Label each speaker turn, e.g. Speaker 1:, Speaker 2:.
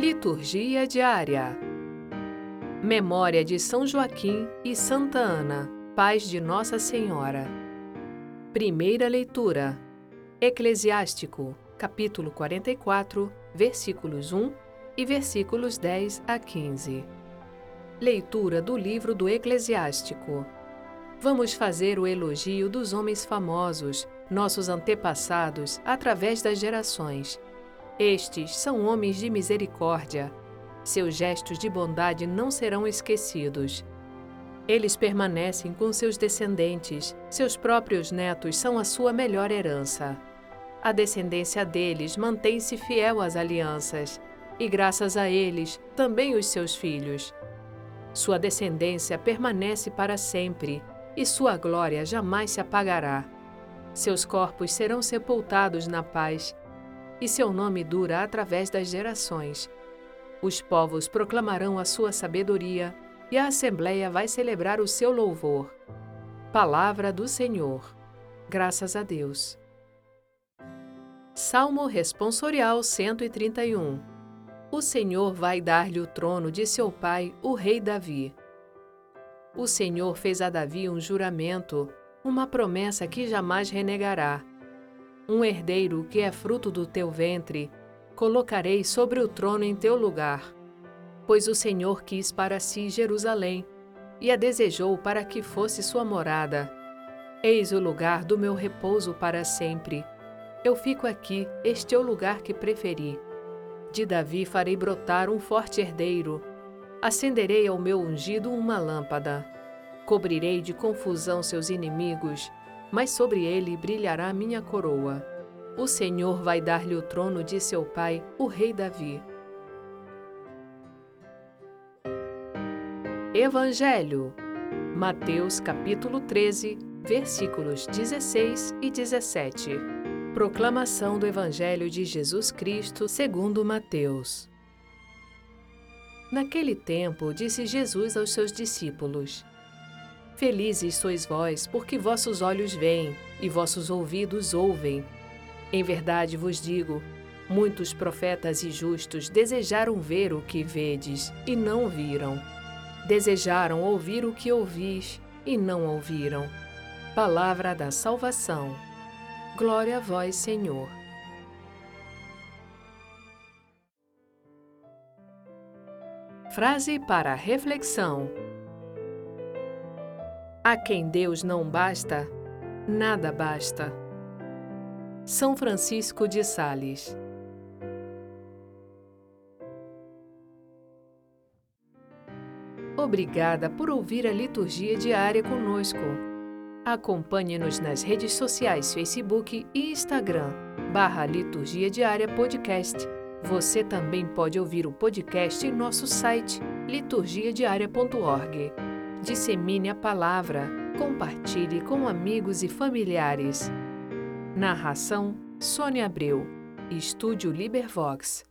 Speaker 1: Liturgia diária. Memória de São Joaquim e Santa Ana, pais de Nossa Senhora. Primeira leitura. Eclesiástico, capítulo 44, versículos 1 e versículos 10 a 15. Leitura do livro do Eclesiástico. Vamos fazer o elogio dos homens famosos, nossos antepassados, através das gerações estes são homens de misericórdia. Seus gestos de bondade não serão esquecidos. Eles permanecem com seus descendentes, seus próprios netos são a sua melhor herança. A descendência deles mantém-se fiel às alianças, e graças a eles, também os seus filhos. Sua descendência permanece para sempre, e sua glória jamais se apagará. Seus corpos serão sepultados na paz, e seu nome dura através das gerações. Os povos proclamarão a sua sabedoria e a Assembleia vai celebrar o seu louvor. Palavra do Senhor. Graças a Deus. Salmo Responsorial 131 O Senhor vai dar-lhe o trono de seu pai, o rei Davi. O Senhor fez a Davi um juramento, uma promessa que jamais renegará um herdeiro que é fruto do teu ventre, colocarei sobre o trono em teu lugar. Pois o Senhor quis para si Jerusalém e a desejou para que fosse sua morada. Eis o lugar do meu repouso para sempre. Eu fico aqui, este é o lugar que preferi. De Davi farei brotar um forte herdeiro. Acenderei ao meu ungido uma lâmpada. Cobrirei de confusão seus inimigos mas sobre ele brilhará minha coroa. O Senhor vai dar-lhe o trono de seu pai, o rei Davi. Evangelho. Mateus capítulo 13, versículos 16 e 17. Proclamação do Evangelho de Jesus Cristo, segundo Mateus. Naquele tempo, disse Jesus aos seus discípulos: Felizes sois vós, porque vossos olhos veem e vossos ouvidos ouvem. Em verdade vos digo: muitos profetas e justos desejaram ver o que vedes e não viram. Desejaram ouvir o que ouvis e não ouviram. Palavra da salvação. Glória a vós, Senhor. Frase para reflexão. A quem Deus não basta, nada basta. São Francisco de Sales Obrigada por ouvir a liturgia diária conosco. Acompanhe-nos nas redes sociais Facebook e Instagram, barra Liturgia Diária Podcast. Você também pode ouvir o podcast em nosso site liturgiadiaria.org. Dissemine a palavra, compartilhe com amigos e familiares. Narração: Sônia Abreu. Estúdio Libervox.